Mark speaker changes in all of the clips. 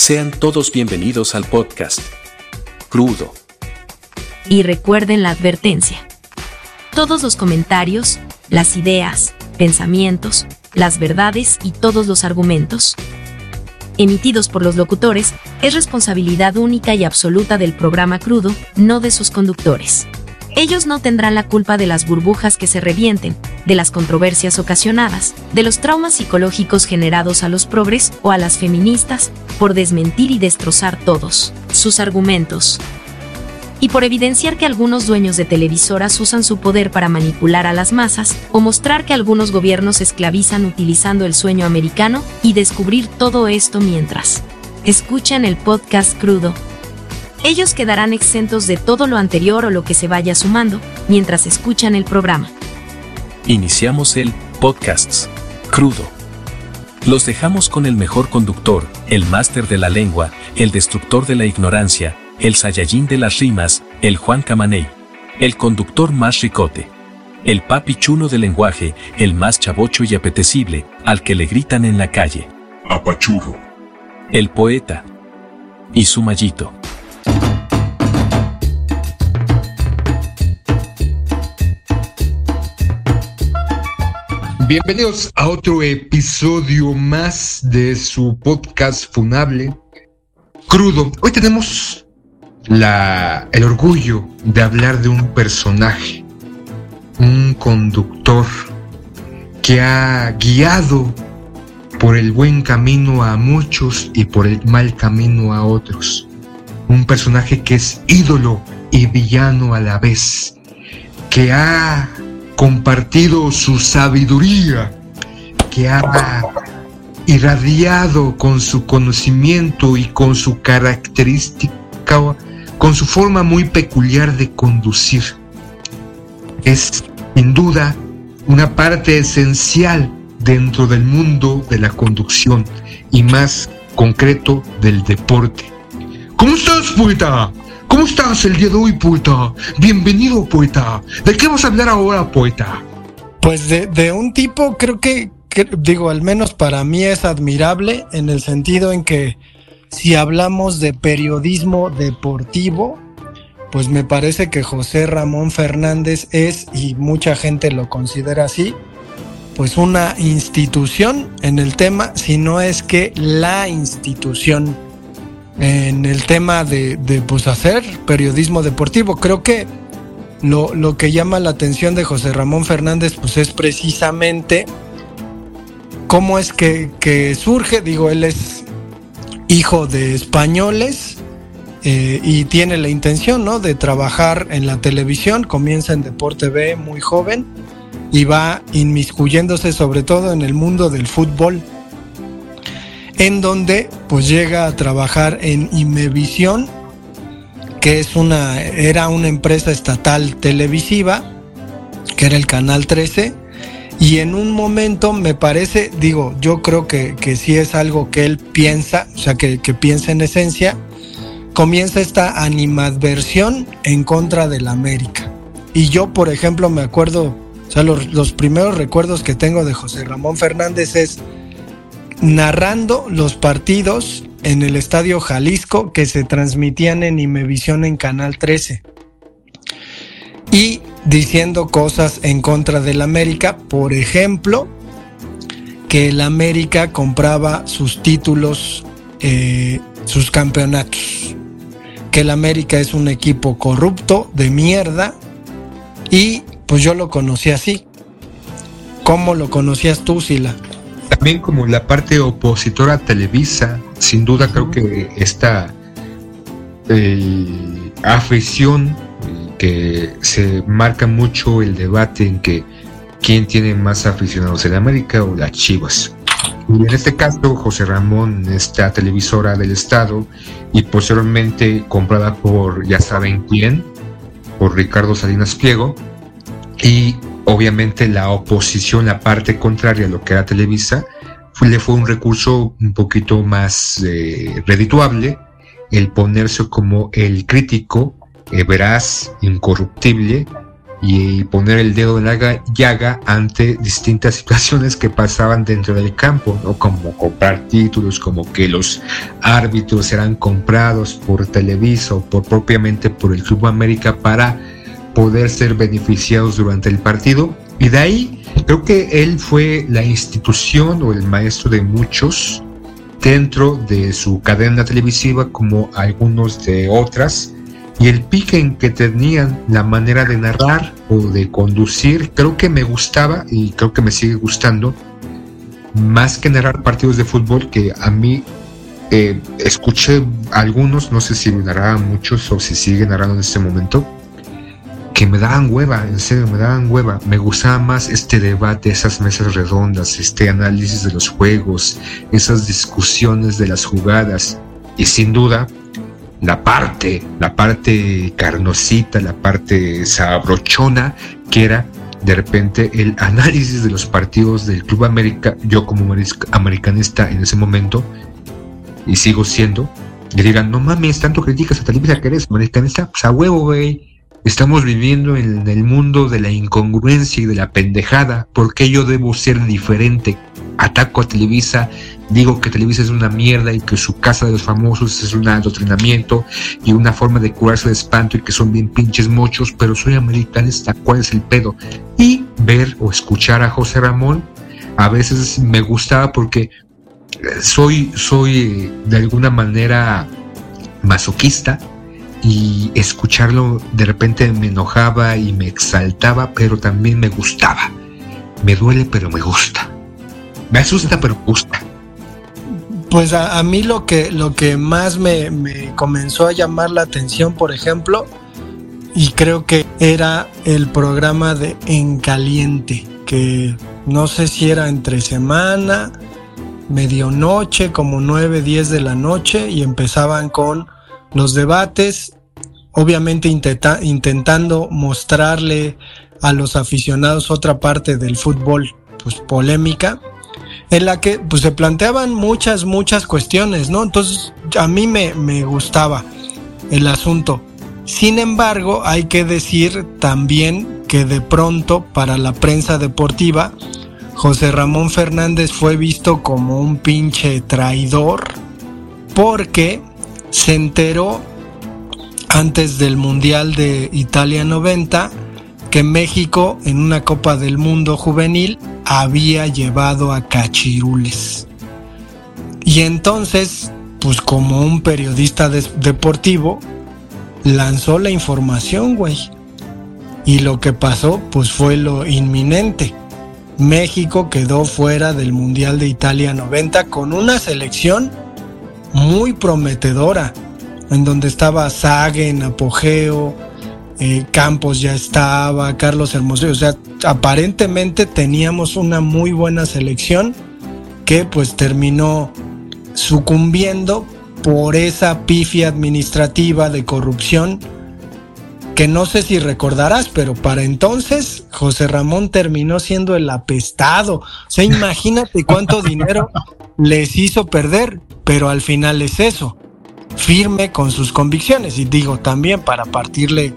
Speaker 1: Sean todos bienvenidos al podcast. Crudo.
Speaker 2: Y recuerden la advertencia. Todos los comentarios, las ideas, pensamientos, las verdades y todos los argumentos emitidos por los locutores es responsabilidad única y absoluta del programa crudo, no de sus conductores. Ellos no tendrán la culpa de las burbujas que se revienten, de las controversias ocasionadas, de los traumas psicológicos generados a los progres o a las feministas, por desmentir y destrozar todos sus argumentos. Y por evidenciar que algunos dueños de televisoras usan su poder para manipular a las masas, o mostrar que algunos gobiernos esclavizan utilizando el sueño americano, y descubrir todo esto mientras escuchan el podcast crudo ellos quedarán exentos de todo lo anterior o lo que se vaya sumando mientras escuchan el programa.
Speaker 1: Iniciamos el podcast crudo. Los dejamos con el mejor conductor, el máster de la lengua, el destructor de la ignorancia, el Saiyajin de las rimas, el Juan Camaney, el conductor más ricote, el papi chulo del lenguaje, el más chavocho y apetecible, al que le gritan en la calle.
Speaker 3: Apachurro.
Speaker 1: El poeta. Y su mallito.
Speaker 4: Bienvenidos a otro episodio más de su podcast funable, Crudo. Hoy tenemos la, el orgullo de hablar de un personaje, un conductor que ha guiado por el buen camino a muchos y por el mal camino a otros. Un personaje que es ídolo y villano a la vez, que ha compartido su sabiduría, que ha irradiado con su conocimiento y con su característica, con su forma muy peculiar de conducir. Es sin duda una parte esencial dentro del mundo de la conducción y más concreto del deporte. ¿Cómo estás, poeta? ¿Cómo estás el día de hoy, poeta? Bienvenido, poeta. ¿De qué vas a hablar ahora, poeta?
Speaker 5: Pues de, un tipo, creo que, digo, al menos para mí es admirable en el sentido en que si hablamos de periodismo deportivo, pues me parece que José Ramón Fernández es, y mucha gente lo considera así, pues una institución en el tema, si no es que la institución en el tema de, pues, hacer periodismo deportivo. Creo que lo, lo, que llama la atención de José Ramón Fernández pues es precisamente cómo es que, surge, digo, él es hijo de españoles eh, y tiene la intención ¿no? de trabajar en la televisión, comienza en Deporte B muy joven y va inmiscuyéndose sobre todo en el mundo del fútbol en donde pues llega a trabajar en Imevisión, que es una, era una empresa estatal televisiva, que era el Canal 13, y en un momento me parece, digo, yo creo que, que sí es algo que él piensa, o sea, que, piensa en esencia, comienza esta animadversión en contra del América. Y yo, por ejemplo, me acuerdo, o sea, los, los primeros recuerdos que tengo de José Ramón Fernández es narrando los partidos en el Estadio Jalisco que se transmitían en Imevisión en Canal 13. Y diciendo cosas en contra del América, por ejemplo, que el América compraba sus títulos, eh, sus campeonatos, que el América es un equipo corrupto, de mierda, y pues yo lo conocí así. ¿Cómo lo conocías tú, Sila?
Speaker 4: También como la parte opositora a Televisa, sin duda creo que esta eh, afición que se marca mucho el debate en que quién tiene más aficionados, el América o las Chivas. Y en este caso, José Ramón, esta televisora del Estado, y posteriormente comprada por ya saben quién, por Ricardo Salinas Pliego, y obviamente la oposición, la parte contraria a lo que era Televisa, le fue un recurso un poquito más eh, redituable el ponerse como el crítico eh, veraz, incorruptible y poner el dedo en la llaga ante distintas situaciones que pasaban dentro del campo, ¿no? como comprar títulos, como que los árbitros eran comprados por Televisa o por propiamente por el Club América para poder ser beneficiados durante el partido. Y de ahí creo que él fue la institución o el maestro de muchos dentro de su cadena televisiva como algunos de otras y el pique en que tenían la manera de narrar o de conducir, creo que me gustaba y creo que me sigue gustando, más que narrar partidos de fútbol, que a mí eh, escuché algunos, no sé si narraban muchos o si siguen narrando en este momento, que me daban hueva, en serio, me daban hueva. Me gustaba más este debate, esas mesas redondas, este análisis de los juegos, esas discusiones de las jugadas. Y sin duda, la parte, la parte carnosita, la parte sabrochona, que era de repente el análisis de los partidos del Club América, yo como americanista en ese momento, y sigo siendo, y digan, no mames, tanto criticas a Televisa que eres americanista, pues a huevo, güey. Estamos viviendo en el mundo de la incongruencia y de la pendejada. ¿Por qué yo debo ser diferente? Ataco a Televisa, digo que Televisa es una mierda y que su casa de los famosos es un adoctrinamiento y una forma de curarse de espanto y que son bien pinches mochos, pero soy americanista, ¿cuál es el pedo? Y ver o escuchar a José Ramón a veces me gustaba porque soy, soy de alguna manera masoquista y escucharlo de repente me enojaba y me exaltaba, pero también me gustaba. Me duele, pero me gusta. Me asusta, pero me gusta.
Speaker 5: Pues a, mí lo que, lo que más me, me, comenzó a llamar la atención, por ejemplo, y creo que era el programa de En Caliente, que no sé si era entre semana, medianoche, como 9, 10 de la noche, y empezaban con los debates, obviamente intentando mostrarle a los aficionados otra parte del fútbol, pues polémica, en la que pues se planteaban muchas, muchas cuestiones, ¿no? Entonces a mí me, me gustaba el asunto. Sin embargo, hay que decir también que de pronto para la prensa deportiva, José Ramón Fernández fue visto como un pinche traidor porque se enteró antes del Mundial de Italia 90 que México en una Copa del Mundo juvenil había llevado a cachirules. Y entonces, pues como un periodista deportivo, lanzó la información, güey. Y lo que pasó, pues fue lo inminente. México quedó fuera del Mundial de Italia 90 con una selección muy prometedora, en donde estaba Sague en apogeo, eh, Campos ya estaba, Carlos Hermosillo, o sea, aparentemente teníamos una muy buena selección que pues terminó sucumbiendo por esa pifia administrativa de corrupción que no sé si recordarás, pero para entonces José Ramón terminó siendo el apestado. O sea, imagínate cuánto dinero les hizo perder, pero al final es eso, firme con sus convicciones. Y digo también para partirle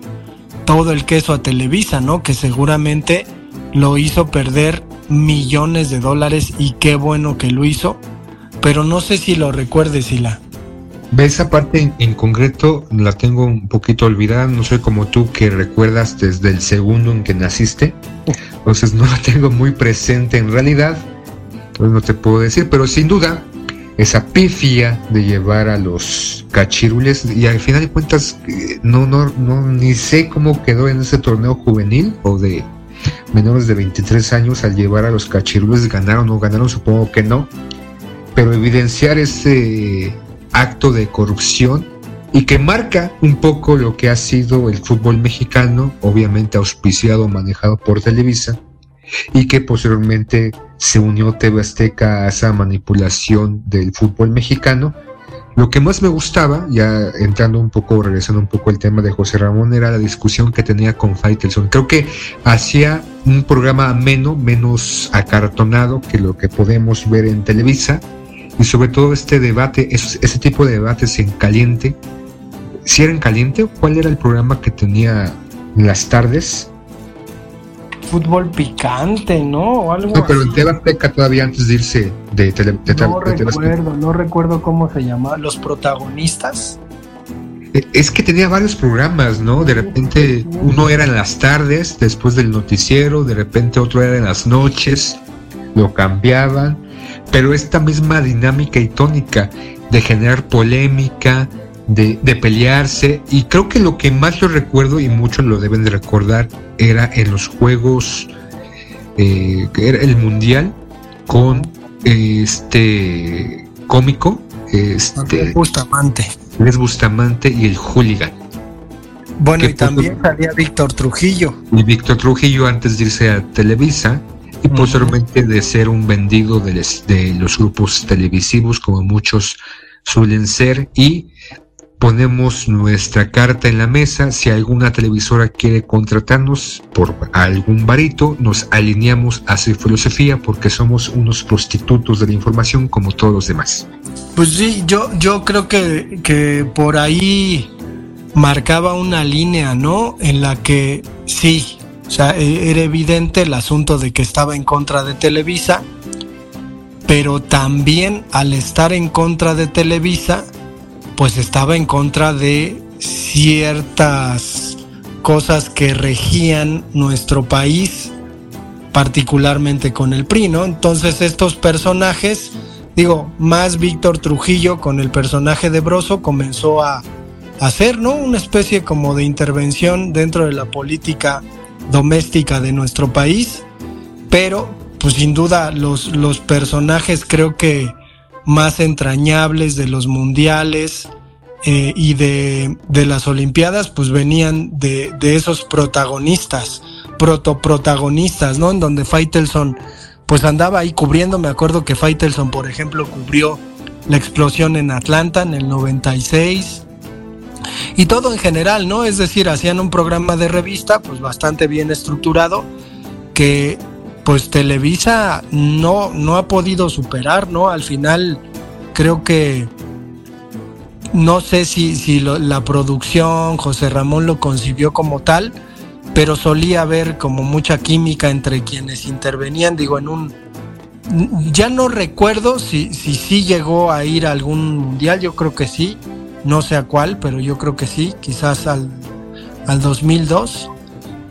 Speaker 5: todo el queso a Televisa, ¿no? Que seguramente lo hizo perder millones de dólares y qué bueno que lo hizo. Pero no sé si lo recuerdes, Sila.
Speaker 4: Esa parte en, concreto la tengo un poquito olvidada, no soy como tú que recuerdas desde el segundo en que naciste, entonces no la tengo muy presente en realidad, entonces no te puedo decir, pero sin duda esa pifia de llevar a los cachirules y al final de cuentas eh, no, no, no, ni sé cómo quedó en ese torneo juvenil o de menores de 23 años al llevar a los cachirules, ganaron o no ganaron, supongo que no, pero evidenciar ese acto de corrupción y que marca un poco lo que ha sido el fútbol mexicano, obviamente auspiciado, manejado por Televisa, y que posteriormente se unió TV Azteca a esa manipulación del fútbol mexicano. Lo que más me gustaba, ya entrando un poco, regresando un poco al tema de José Ramón, era la discusión que tenía con Faitelson. Creo que hacía un programa menos, menos acartonado que lo que podemos ver en Televisa, y sobre todo este debate, ese tipo de debates en caliente. Si era en caliente, ¿cuál era el programa que tenía en las tardes?
Speaker 5: fútbol picante, ¿no? algo
Speaker 4: no, pero en TV todavía antes de irse de, tele,
Speaker 5: No recuerdo, no recuerdo cómo se llamaba. ¿Los protagonistas?
Speaker 4: E, es que tenía varios programas, ¿no? De repente uno era en las tardes, después del noticiero, de repente otro era en las noches, lo cambiaban, pero esta misma dinámica y tónica de generar polémica, de, pelearse, y creo que lo que más lo recuerdo, y muchos lo deben de recordar, era en los juegos, eh, que era el mundial, con este cómico, este
Speaker 5: Bustamante.
Speaker 4: Les Bustamante y el Hooligan.
Speaker 5: Bueno, y también salía Víctor Trujillo.
Speaker 4: Y Víctor Trujillo antes de irse a Televisa y posteriormente de ser un vendido de, de los grupos televisivos como muchos suelen ser y ponemos nuestra carta en la mesa. Si alguna televisora quiere contratarnos por algún varito, nos alineamos a su filosofía porque somos unos prostitutos de la información como todos los demás.
Speaker 5: Pues sí, yo, yo creo que, que por ahí marcaba una línea, ¿no? En la que sí, o sea, e, era evidente el asunto de que estaba en contra de Televisa, pero también al estar en contra de Televisa, pues estaba en contra de ciertas cosas que regían nuestro país, particularmente con el PRI, ¿no? Entonces estos personajes, digo, más Víctor Trujillo con el personaje de Broso comenzó a hacer, ¿no? Una especie como de intervención dentro de la política doméstica de nuestro país, pero pues sin duda los, los personajes creo que más entrañables de los mundiales eh, y de, las Olimpiadas, pues venían de, esos protagonistas, protoprotagonistas, ¿no? En donde Faitelson pues andaba ahí cubriendo, me acuerdo que Faitelson, por ejemplo, cubrió la explosión en Atlanta en el 96 y todo en general, ¿no? Es decir, hacían un programa de revista pues bastante bien estructurado que pues Televisa no, no ha podido superar, ¿no? Al final creo que no sé si, si la producción, José Ramón lo concibió como tal, pero solía haber como mucha química entre quienes intervenían, digo, en un... Ya no recuerdo si sí si, llegó a ir a algún mundial, yo creo que sí, no sé a cuál, pero yo creo que sí, quizás al, al 2002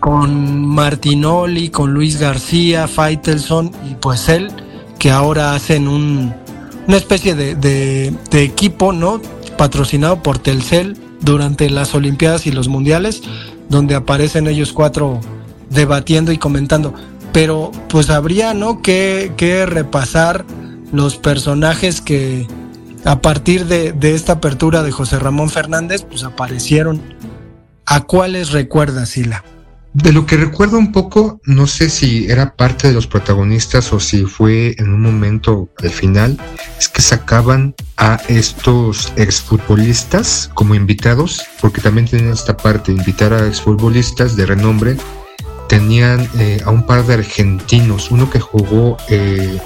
Speaker 5: con Martinoli, con Luis García, Faitelson y pues él, que ahora hacen un, una especie de, de, equipo, ¿no? Patrocinado por Telcel durante las Olimpiadas y los Mundiales, donde aparecen ellos cuatro debatiendo y comentando. Pero pues habría, ¿no? Que, que repasar los personajes que a partir de, esta apertura de José Ramón Fernández, pues aparecieron. ¿A cuáles recuerdas, Sila?
Speaker 4: De lo que recuerdo un poco, no sé si era parte de los protagonistas o si fue en un momento al final, es que sacaban a estos exfutbolistas como invitados, porque también tenían esta parte, invitar a exfutbolistas de renombre. Tenían eh, a un par de argentinos, uno que jugó eh,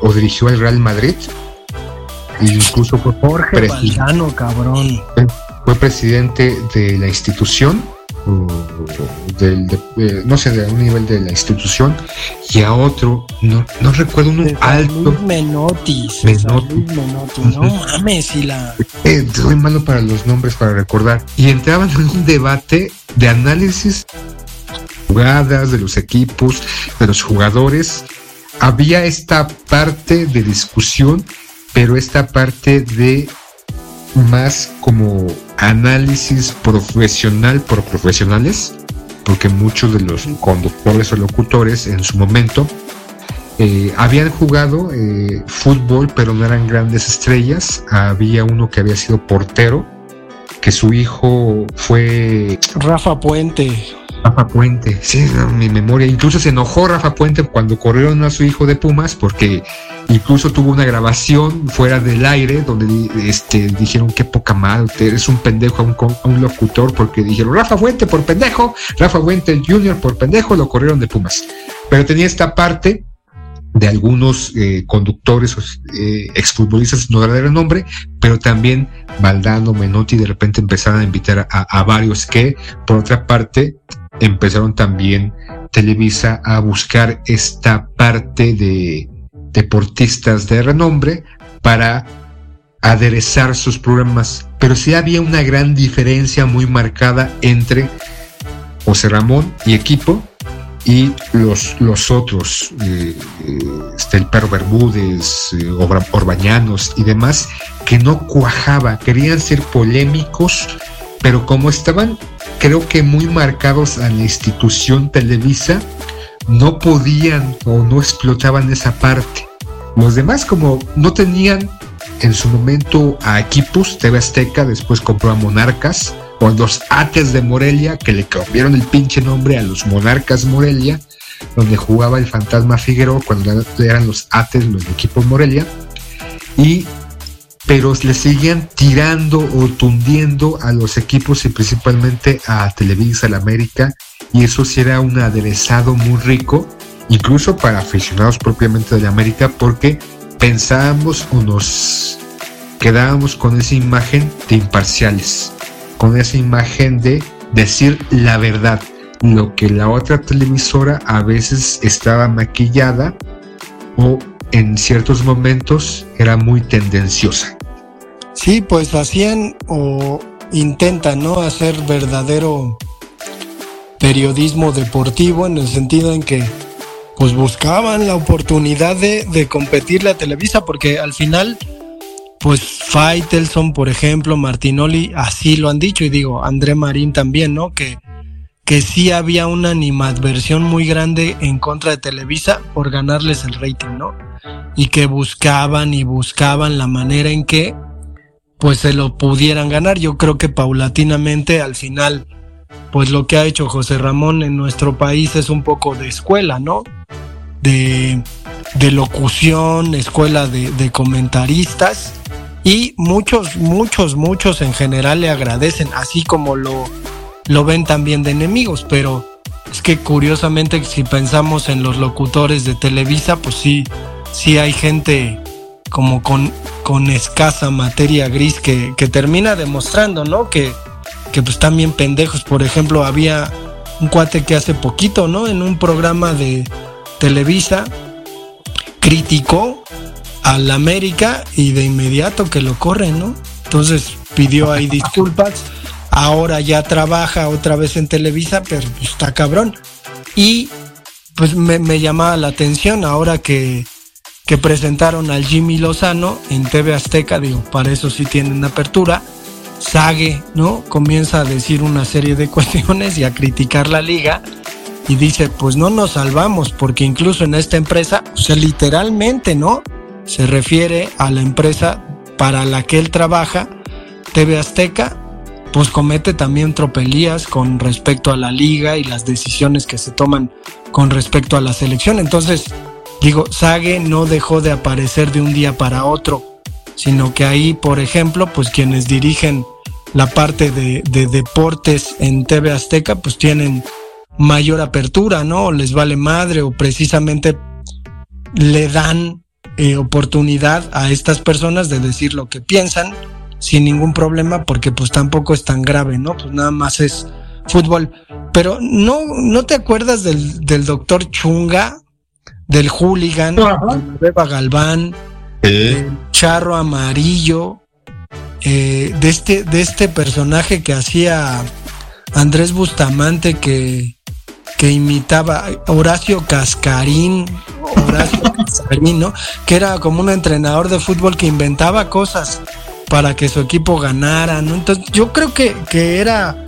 Speaker 4: o dirigió al Real Madrid, e incluso fue
Speaker 5: Jorge cabrón.
Speaker 4: Fue presidente de la institución del, eh, no sé, de un nivel de la institución y a otro, no, no recuerdo un alto.
Speaker 5: Menotis. Menotis. No mames, y la.
Speaker 4: Eh, soy malo para los nombres para recordar. Y entraban en un debate de análisis jugadas de los equipos, de los jugadores. Había esta parte de discusión, pero esta parte de más como análisis profesional por profesionales, porque muchos de los conductores o locutores en su momento eh, habían jugado eh, fútbol, pero no eran grandes estrellas. Había uno que había sido portero, que su hijo fue...
Speaker 5: Rafa Puente.
Speaker 4: Rafa Puente, sí, mi memoria. Incluso se enojó Rafa Puente cuando corrieron a su hijo de Pumas porque incluso tuvo una grabación fuera del aire donde este, dijeron qué poca madre, eres un pendejo a un, locutor porque dijeron Rafa Fuente por pendejo, Rafa Fuente Junior por pendejo, lo corrieron de Pumas. Pero tenía esta parte de algunos eh, conductores, eh, exfutbolistas, no darle el nombre, pero también Valdano, Menotti, de repente empezaron a invitar a varios que, por otra parte, empezaron también Televisa a buscar esta parte de deportistas de renombre para aderezar sus programas. Pero sí había una gran diferencia muy marcada entre José Ramón y equipo y los, los otros, eh, eh, este, el perro Bermúdez, eh, Orbañanos y demás, que no cuajaba, querían ser polémicos, pero como estaban, creo que muy marcados a la institución Televisa, no podían o no explotaban esa parte. Los demás, como no tenían en su momento a equipos, TV Azteca, después compró a Monarcas, o los Ates de Morelia, que le cambiaron el pinche nombre a los Monarcas Morelia, donde jugaba el Fantasma Figueroa cuando eran los Ates, los equipos Morelia, y pero le seguían tirando o tundiendo a los equipos y principalmente a Televisa, la América, y eso sí era un aderezado muy rico, incluso para aficionados propiamente de la América, porque pensábamos o nos quedábamos con esa imagen de imparciales, con esa imagen de decir la verdad, lo que la otra televisora a veces estaba maquillada o en ciertos momentos era muy tendenciosa.
Speaker 5: Sí, pues hacían o intentan, ¿no? Hacer verdadero periodismo deportivo en el sentido en que pues buscaban la oportunidad de, de competir la Televisa porque al final pues Faitelson, por ejemplo, Martinoli, así lo han dicho, y digo, André Marín también, ¿no? Que, que sí había una animadversión muy grande en contra de Televisa por ganarles el rating, ¿no? Y que buscaban y buscaban la manera en que pues se lo pudieran ganar. Yo creo que paulatinamente al final, pues lo que ha hecho José Ramón en nuestro país es un poco de escuela, ¿no? De, locución, escuela de, de comentaristas y muchos, muchos, muchos en general le agradecen, así como lo, lo ven también de enemigos, pero es que curiosamente si pensamos en los locutores de Televisa, pues sí, sí hay gente como con, con escasa materia gris que, que termina demostrando, ¿no? Que, que pues también pendejos. Por ejemplo, había un cuate que hace poquito, ¿no? En un programa de Televisa criticó al América y de inmediato que lo corren, ¿no? Entonces pidió ahí disculpas. Ahora ya trabaja otra vez en Televisa, pero pues, está cabrón. Y pues me, me llamaba la atención ahora que, que presentaron al Jimmy Lozano en TV Azteca, digo, para eso sí tienen apertura. Sague, ¿no? Comienza a decir una serie de cuestiones y a criticar la liga. Y dice, pues no nos salvamos, porque incluso en esta empresa, o sea, literalmente, ¿no? se refiere a la empresa para la que él trabaja, TV Azteca, pues comete también tropelías con respecto a la liga y las decisiones que se toman con respecto a la selección. Entonces, digo, Sage no dejó de aparecer de un día para otro, sino que ahí, por ejemplo, pues quienes dirigen la parte de, de deportes en TV Azteca, pues tienen mayor apertura, ¿no? O les vale madre o precisamente le dan eh, oportunidad a estas personas de decir lo que piensan sin ningún problema porque pues tampoco es tan grave, ¿no? Pues nada más es fútbol. Pero no, ¿no te acuerdas del, del doctor Chunga, del hooligan, de Beba Galván, del charro amarillo, eh, de, este, de este personaje que hacía Andrés Bustamante que, que imitaba Horacio Cascarín, Horacio Cascarín, ¿no? Que era como un entrenador de fútbol que inventaba cosas para que su equipo ganara, ¿no? Entonces yo creo que, que era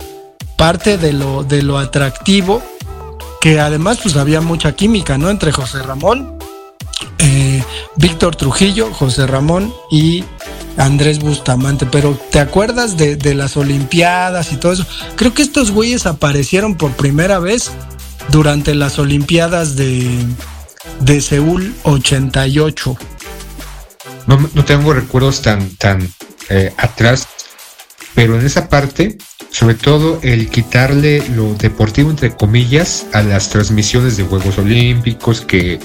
Speaker 5: parte de lo, de lo atractivo, que además pues había mucha química, ¿no? Entre José Ramón, eh, Víctor Trujillo, José Ramón y Andrés Bustamante, pero ¿te acuerdas de, las Olimpiadas y todo eso? Creo que estos güeyes aparecieron por primera vez durante las Olimpiadas de, de Seúl 88.
Speaker 4: No, no tengo recuerdos tan, tan eh, atrás, pero en esa parte, sobre todo el quitarle lo deportivo, entre comillas, a las transmisiones de Juegos Olímpicos que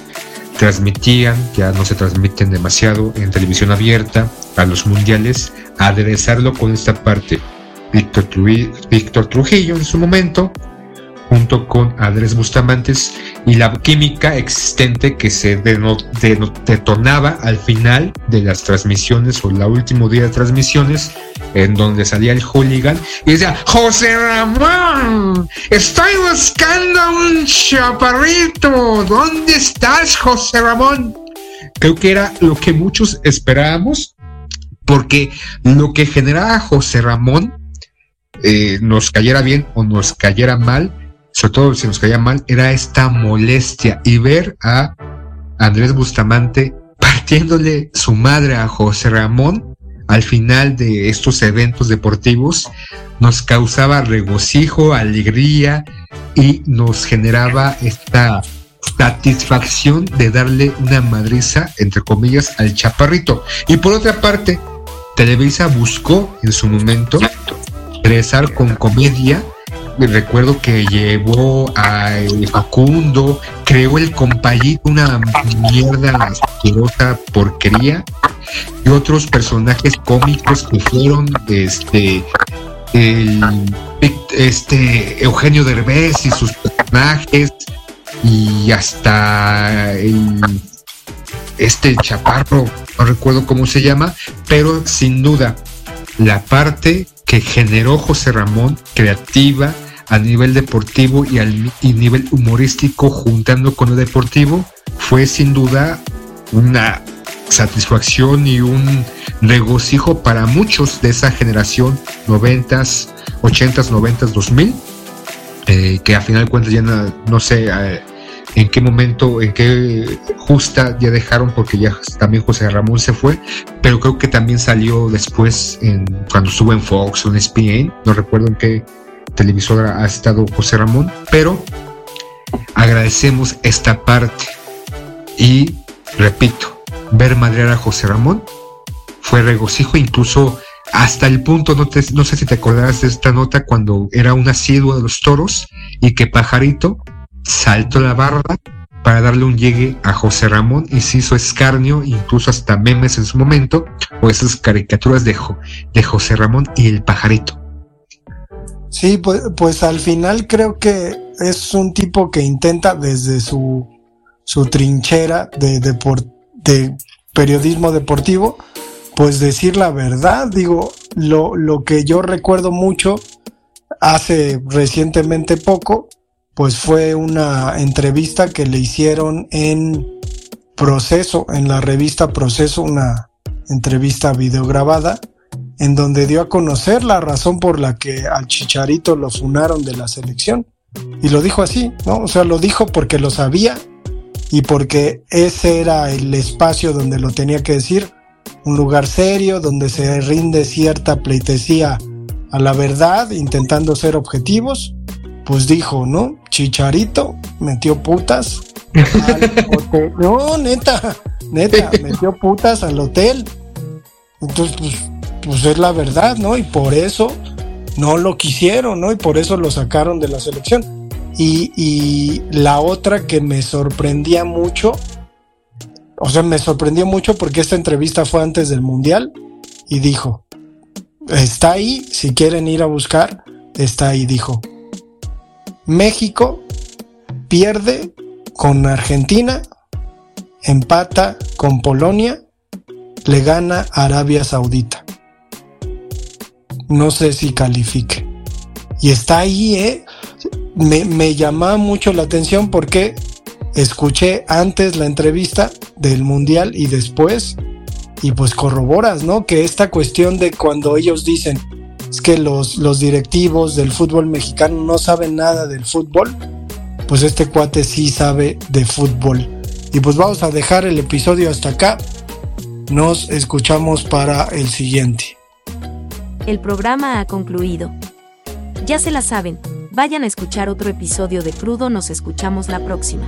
Speaker 4: transmitían, ya no se transmiten demasiado en televisión abierta, a los mundiales, aderezarlo con esta parte. Víctor Trujillo, Víctor Trujillo en su momento junto con Andrés Bustamantes y la química existente que se detonaba al final de las transmisiones o el último día de transmisiones en donde salía el hooligan y decía José Ramón estoy buscando un chaparrito ¿dónde estás José Ramón? creo que era lo que muchos esperábamos porque lo que generaba José Ramón eh, nos cayera bien o nos cayera mal sobre todo si nos caía mal, era esta molestia y ver a Andrés Bustamante partiéndole su madre a José Ramón al final de estos eventos deportivos nos causaba regocijo, alegría y nos generaba esta satisfacción de darle una madriza, entre comillas, al chaparrito. Y por otra parte, Televisa buscó en su momento regresar con comedia recuerdo que llevó a Facundo, creó el compayito, una mierda asquerosa porquería, y otros personajes cómicos que fueron este este Eugenio Derbez y sus personajes y hasta este chaparro, no recuerdo cómo se llama, pero sin duda la parte que generó José Ramón, creativa, a nivel deportivo y al nivel humorístico juntando con lo deportivo fue sin duda una satisfacción y un regocijo para muchos de esa generación 90s, 80s, 90s, 2000 que a final de cuentas ya no, sé eh, en qué momento, en qué justa ya dejaron porque ya también José Ramón se fue, pero creo que también salió después cuando estuvo en Fox o en ESPN, no recuerdo en qué televisora ha estado José Ramón, pero agradecemos esta parte. Y repito, ver madrear a José Ramón fue regocijo, incluso hasta el punto, no, no sé si te acordarás de esta nota cuando era un asiduo de los toros y que Pajarito saltó la barra para darle un llegue a José Ramón y se hizo escarnio, incluso hasta memes en su momento, o esas caricaturas de, de José Ramón y el pajarito.
Speaker 5: Sí, pues, pues al final creo que es un tipo que intenta desde su, su trinchera de, de periodismo deportivo, pues decir la verdad. Digo, lo, lo que yo recuerdo mucho hace recientemente poco, pues fue una entrevista que le hicieron en Proceso, en la revista Proceso, una entrevista videograbada en donde dio a conocer la razón por la que al Chicharito lo funaron de la selección. Y lo dijo así, ¿no? O sea, lo dijo porque lo sabía y porque ese era el espacio donde lo tenía que decir, un lugar serio donde se rinde cierta pleitesía a la verdad, intentando ser objetivos, pues dijo, ¿no? Chicharito metió putas al hotel. No, neta, neta, metió putas al hotel. Entonces, pues pues es la verdad, ¿no? Y por eso no lo quisieron, ¿no? Y por eso lo sacaron de la selección. Y, la otra que me sorprendía mucho, o sea, me sorprendió mucho porque esta entrevista fue antes del Mundial y dijo, está ahí, si quieren ir a buscar, está ahí, dijo, México pierde con Argentina, empata con Polonia, le gana Arabia Saudita no sé si califique. Y está ahí, ¿eh? Me, me llamaba mucho la atención porque escuché antes la entrevista del Mundial y después, y pues corroboras, ¿no? Que esta cuestión de cuando ellos dicen es que los, los directivos del fútbol mexicano no saben nada del fútbol, pues este cuate sí sabe de fútbol. Y pues vamos a dejar el episodio hasta acá. Nos escuchamos para el siguiente.
Speaker 2: El programa ha concluido. Ya se la saben, vayan a escuchar otro episodio de Crudo, nos escuchamos la próxima.